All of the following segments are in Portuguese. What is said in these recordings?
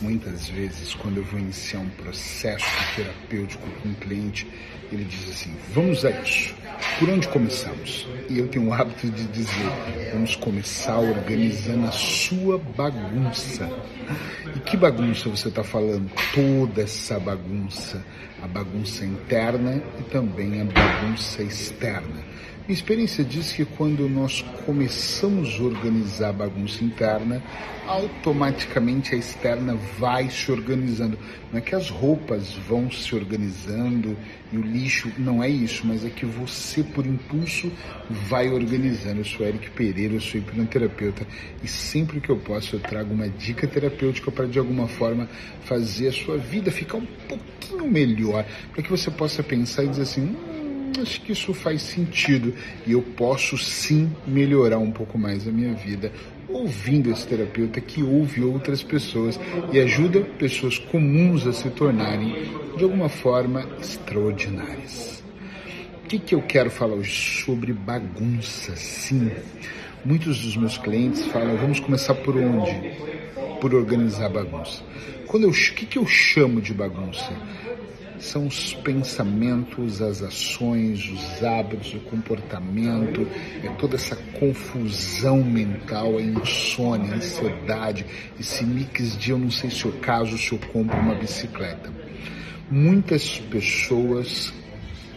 Muitas vezes, quando eu vou iniciar um processo terapêutico com um cliente, ele diz assim: vamos a isso. Por onde começamos? E eu tenho o hábito de dizer: vamos começar organizando a sua bagunça. E que bagunça você está falando? Toda essa bagunça. A bagunça interna e também a bagunça externa. Minha experiência diz que quando nós começamos a organizar a bagunça interna, automaticamente a externa vai se organizando. Não é que as roupas vão se organizando e o lixo, não é isso, mas é que você, por impulso, vai organizando. Eu sou Eric Pereira, eu sou hipnoterapeuta e sempre que eu posso eu trago uma dica terapêutica para de alguma forma fazer a sua vida ficar um pouquinho melhor, para que você possa pensar e dizer assim. Hum, acho que isso faz sentido e eu posso sim melhorar um pouco mais a minha vida ouvindo esse terapeuta que ouve outras pessoas e ajuda pessoas comuns a se tornarem de alguma forma extraordinárias. O que, que eu quero falar hoje sobre bagunça? Sim, muitos dos meus clientes falam: vamos começar por onde? Por organizar bagunça. Quando eu, o que, que eu chamo de bagunça? São os pensamentos, as ações, os hábitos, o comportamento, é toda essa confusão mental, a insônia, a ansiedade, esse mix de eu não sei se eu caso, se eu compro uma bicicleta. Muitas pessoas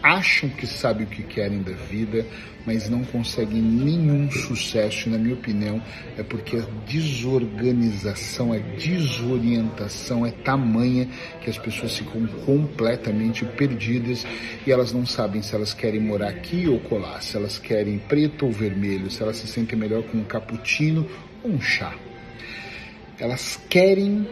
acham que sabem o que querem da vida, mas não conseguem nenhum sucesso, na minha opinião, é porque a desorganização, a desorientação é tamanha que as pessoas ficam completamente perdidas e elas não sabem se elas querem morar aqui ou colar, se elas querem preto ou vermelho, se elas se sentem melhor com um cappuccino ou um chá. Elas querem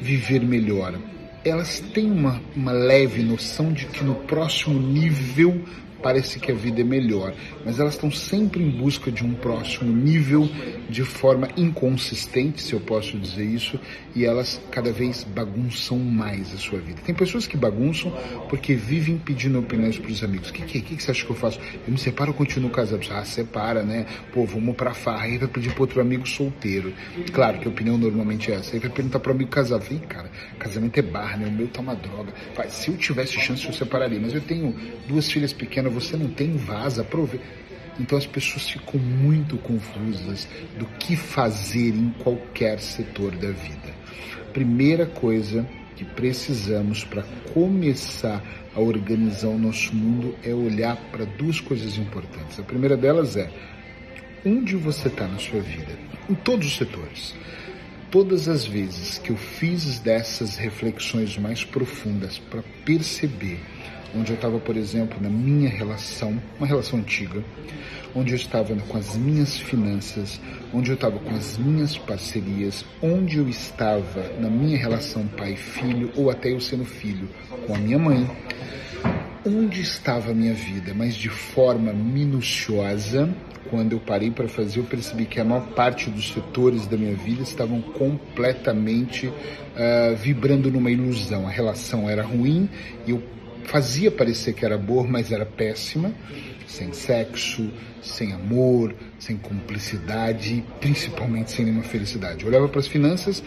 viver melhor, elas têm uma, uma leve noção de que no próximo nível parece que a vida é melhor, mas elas estão sempre em busca de um próximo nível de forma inconsistente, se eu posso dizer isso, e elas cada vez bagunçam mais a sua vida. Tem pessoas que bagunçam porque vivem pedindo opiniões para os amigos. O que, que, que, você acha que eu faço? Eu me separo ou continuo casado? Ah, separa, né? Pô, vamos pra farra. Aí vai pedir para outro amigo solteiro. Claro que a opinião normalmente é essa. Aí vai perguntar para o amigo casado. Vem, cara, casamento é bar, né? O meu tá uma droga. se eu tivesse chance, eu separaria. Mas eu tenho duas filhas pequenas você não tem vaza, aproveita. Então as pessoas ficam muito confusas do que fazer em qualquer setor da vida. Primeira coisa que precisamos para começar a organizar o nosso mundo é olhar para duas coisas importantes. A primeira delas é onde você está na sua vida, em todos os setores. Todas as vezes que eu fiz dessas reflexões mais profundas para perceber onde eu estava, por exemplo, na minha relação, uma relação antiga, onde eu estava com as minhas finanças, onde eu estava com as minhas parcerias, onde eu estava na minha relação pai-filho ou até eu sendo filho com a minha mãe, onde estava a minha vida, mas de forma minuciosa. Quando eu parei para fazer, eu percebi que a maior parte dos setores da minha vida estavam completamente uh, vibrando numa ilusão. A relação era ruim e eu fazia parecer que era boa, mas era péssima, sem sexo, sem amor, sem cumplicidade e principalmente sem nenhuma felicidade. Eu olhava para as finanças,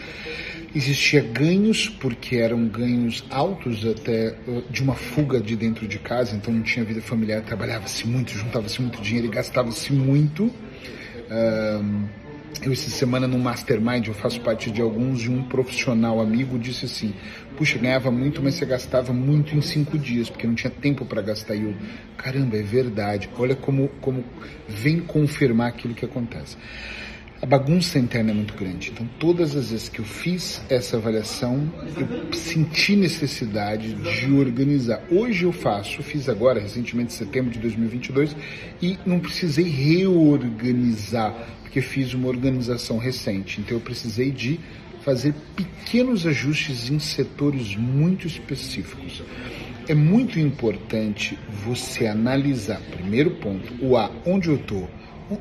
existia ganhos, porque eram ganhos altos até de uma fuga de dentro de casa, então não tinha vida familiar, trabalhava-se muito, juntava-se muito dinheiro e gastava-se muito. Um, eu essa semana no Mastermind, eu faço parte de alguns, e um profissional amigo disse assim, puxa, ganhava muito, mas você gastava muito em cinco dias, porque não tinha tempo para gastar. E eu, caramba, é verdade. Olha como, como vem confirmar aquilo que acontece. A bagunça interna é muito grande. Então, todas as vezes que eu fiz essa avaliação, eu senti necessidade de organizar. Hoje eu faço, fiz agora, recentemente, em setembro de 2022, e não precisei reorganizar porque fiz uma organização recente. Então eu precisei de fazer pequenos ajustes em setores muito específicos. É muito importante você analisar, primeiro ponto, o A, onde eu estou.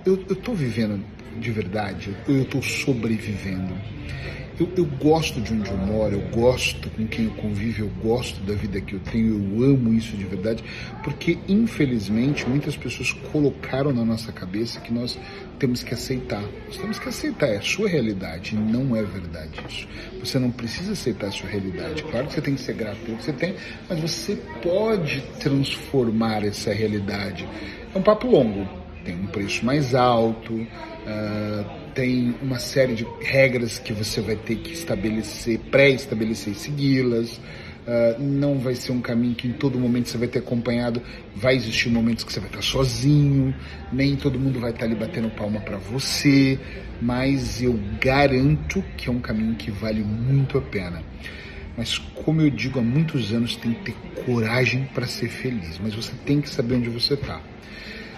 Eu estou vivendo de verdade eu estou sobrevivendo? Eu, eu, gosto de onde eu moro, eu gosto com quem eu convivo, eu gosto da vida que eu tenho, eu amo isso de verdade, porque infelizmente muitas pessoas colocaram na nossa cabeça que nós temos que aceitar. Nós temos que aceitar, é a sua realidade, não é verdade isso. Você não precisa aceitar a sua realidade. Claro que você tem que ser grato pelo que você tem, mas você pode transformar essa realidade. É um papo longo, tem um preço mais alto. Uh, tem uma série de regras que você vai ter que estabelecer, pré-estabelecer e segui-las. Uh, não vai ser um caminho que em todo momento você vai ter acompanhado. Vai existir momentos que você vai estar sozinho, nem todo mundo vai estar ali batendo palma para você, mas eu garanto que é um caminho que vale muito a pena. Mas como eu digo há muitos anos, tem que ter coragem para ser feliz, mas você tem que saber onde você está.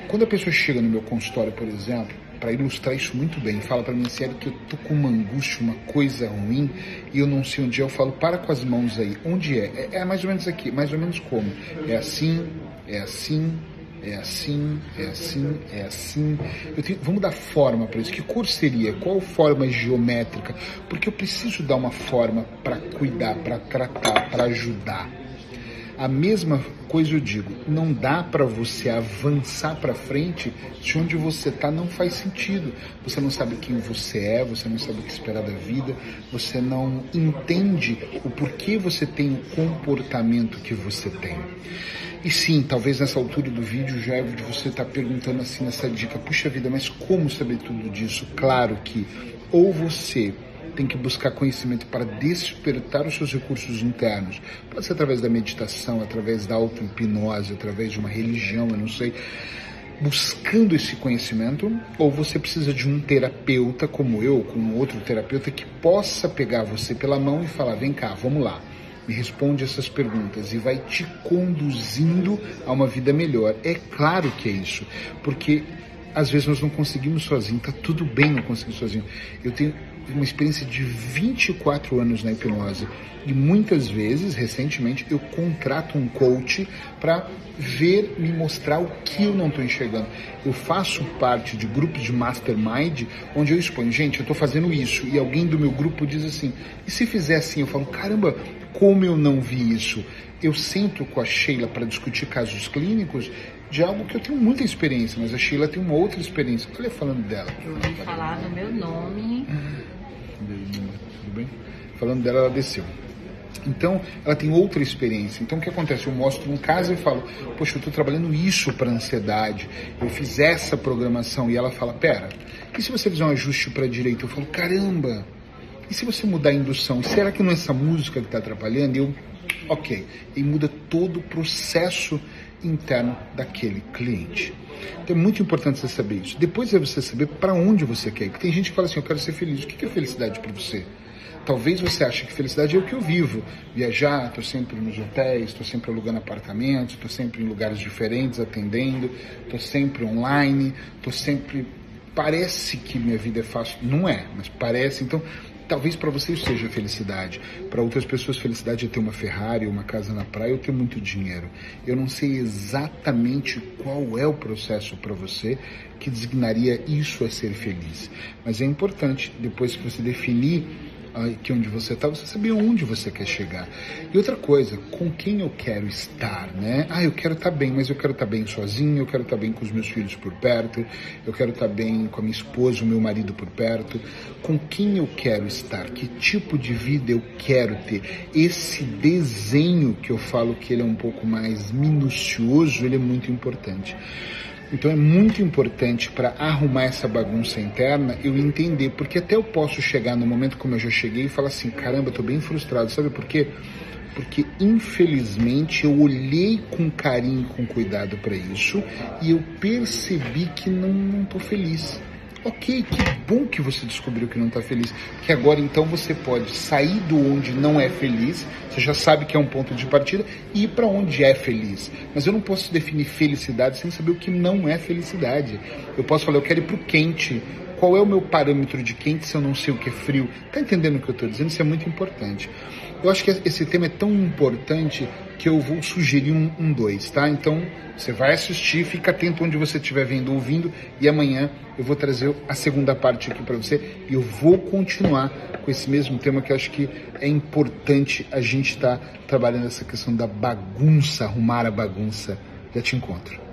Quando a pessoa chega no meu consultório, por exemplo, para ilustrar isso muito bem. Fala para mim, sério, que eu tô com uma angústia, uma coisa ruim, e eu não sei onde é. Eu falo, para com as mãos aí. Onde é? É, é mais ou menos aqui. Mais ou menos como? É assim, é assim, é assim, é assim, é assim. Tenho, vamos dar forma para isso. Que cor seria? Qual forma geométrica? Porque eu preciso dar uma forma para cuidar, para tratar, para ajudar. A mesma coisa eu digo, não dá para você avançar para frente se onde você está não faz sentido. Você não sabe quem você é, você não sabe o que esperar da vida, você não entende o porquê você tem o comportamento que você tem. E sim, talvez nessa altura do vídeo já você tá perguntando assim nessa dica, puxa vida, mas como saber tudo disso? Claro que ou você tem que buscar conhecimento para despertar os seus recursos internos. Pode ser através da meditação, através da auto-hipnose, através de uma religião, eu não sei. Buscando esse conhecimento, ou você precisa de um terapeuta como eu, como outro terapeuta, que possa pegar você pela mão e falar: vem cá, vamos lá, me responde essas perguntas e vai te conduzindo a uma vida melhor. É claro que é isso, porque às vezes nós não conseguimos sozinho, tá tudo bem não conseguir sozinho. Eu tenho uma experiência de 24 anos na hipnose e muitas vezes, recentemente, eu contrato um coach para ver, me mostrar o que eu não estou enxergando. Eu faço parte de grupos de mastermind onde eu exponho, gente, eu estou fazendo isso e alguém do meu grupo diz assim, e se fizer assim? Eu falo, caramba, como eu não vi isso? Eu sento com a Sheila para discutir casos clínicos de algo que eu tenho muita experiência, mas a Sheila tem uma outra experiência. Olha falando dela. Eu ouvi falar do meu nome. Tudo bem? Falando dela, ela desceu. Então, ela tem outra experiência. Então, o que acontece? Eu mostro um caso e falo, poxa, eu estou trabalhando isso para ansiedade, eu fiz essa programação. E ela fala, pera, e se você fizer um ajuste para a direita? Eu falo, caramba, e se você mudar a indução? Será que não é essa música que está atrapalhando? E eu, ok. E muda todo o processo interno daquele cliente. Então é muito importante você saber isso. Depois é você saber para onde você quer ir. Porque tem gente que fala assim, eu quero ser feliz. O que é felicidade para você? Talvez você ache que felicidade é o que eu vivo. Viajar, estou sempre nos hotéis, estou sempre alugando apartamentos, estou sempre em lugares diferentes atendendo, estou sempre online, estou sempre. Parece que minha vida é fácil. Não é, mas parece. Então, Talvez para você isso seja felicidade. Para outras pessoas, felicidade é ter uma Ferrari, uma casa na praia ou ter muito dinheiro. Eu não sei exatamente qual é o processo para você que designaria isso a ser feliz. Mas é importante, depois que você definir aqui onde você está, você saber onde você quer chegar. E outra coisa, com quem eu quero estar, né? Ah, eu quero estar tá bem, mas eu quero estar tá bem sozinho, eu quero estar tá bem com os meus filhos por perto, eu quero estar bem com a minha esposa, o meu marido por perto. Com quem eu quero estar? Que tipo de vida eu quero ter? Esse desenho que eu falo que ele é um pouco mais minucioso, ele é muito importante. Então é muito importante para arrumar essa bagunça interna eu entender, porque até eu posso chegar no momento como eu já cheguei e falar assim: caramba, estou bem frustrado, sabe por quê? Porque infelizmente eu olhei com carinho, com cuidado para isso e eu percebi que não estou feliz. Ok, que bom que você descobriu que não está feliz. Que agora então você pode sair do onde não é feliz, você já sabe que é um ponto de partida, e ir para onde é feliz. Mas eu não posso definir felicidade sem saber o que não é felicidade. Eu posso falar, eu quero ir para o quente. Qual é o meu parâmetro de quente se eu não sei o que é frio? Tá entendendo o que eu estou dizendo? Isso é muito importante. Eu acho que esse tema é tão importante que eu vou sugerir um, um dois, tá? Então você vai assistir, fica atento onde você estiver vendo ou ouvindo e amanhã eu vou trazer a segunda parte aqui para você e eu vou continuar com esse mesmo tema que eu acho que é importante a gente estar tá trabalhando essa questão da bagunça, arrumar a bagunça. Já te encontro.